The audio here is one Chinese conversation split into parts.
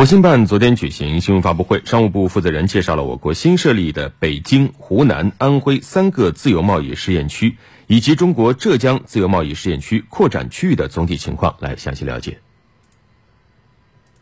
国新办昨天举行新闻发布会，商务部负责人介绍了我国新设立的北京、湖南、安徽三个自由贸易试验区，以及中国浙江自由贸易试验区扩展区域的总体情况，来详细了解。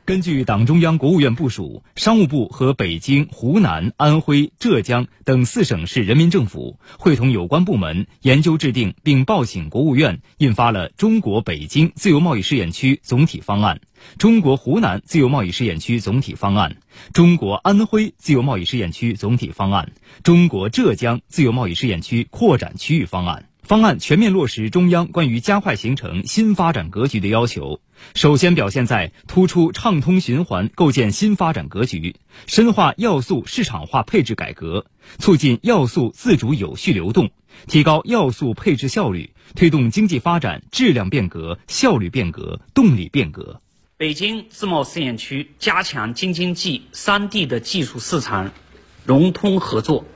根据党中央、国务院部署，商务部和北京、湖南、安徽、浙江等四省市人民政府会同有关部门研究制定，并报请国务院印发了《中国北京自由贸易试验区总体方案》、《中国湖南自由贸易试验区总体方案》、《中国安徽自由贸易试验区总体方案》、《中国浙江自由贸易试验区扩展区域方案》。方案全面落实中央关于加快形成新发展格局的要求，首先表现在突出畅通循环，构建新发展格局；深化要素市场化配置改革，促进要素自主有序流动，提高要素配置效率，推动经济发展质量变革、效率变革、动力变革。北京自贸试验区加强京津冀三地的技术市场融通合作，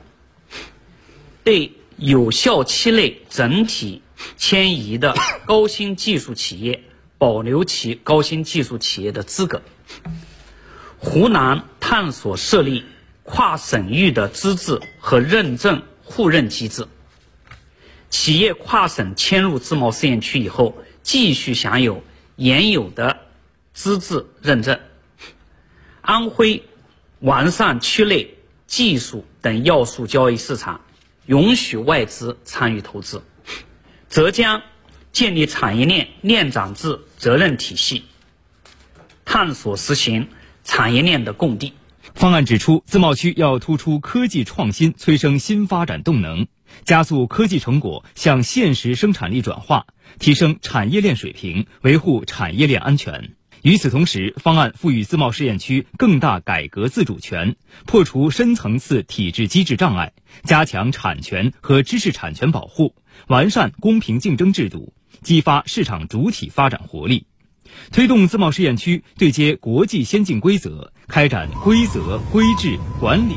对。有效期内整体迁移的高新技术企业，保留其高新技术企业的资格。湖南探索设立跨省域的资质和认证互认机制，企业跨省迁入自贸试验区以后，继续享有原有的资质认证。安徽完善区内技术等要素交易市场。允许外资参与投资。浙江建立产业链链长制责任体系，探索实行产业链的供地。方案指出，自贸区要突出科技创新，催生新发展动能，加速科技成果向现实生产力转化，提升产业链水平，维护产业链安全。与此同时，方案赋予自贸试验区更大改革自主权，破除深层次体制机制障碍，加强产权和知识产权保护，完善公平竞争制度，激发市场主体发展活力，推动自贸试验区对接国际先进规则，开展规则、规制管理。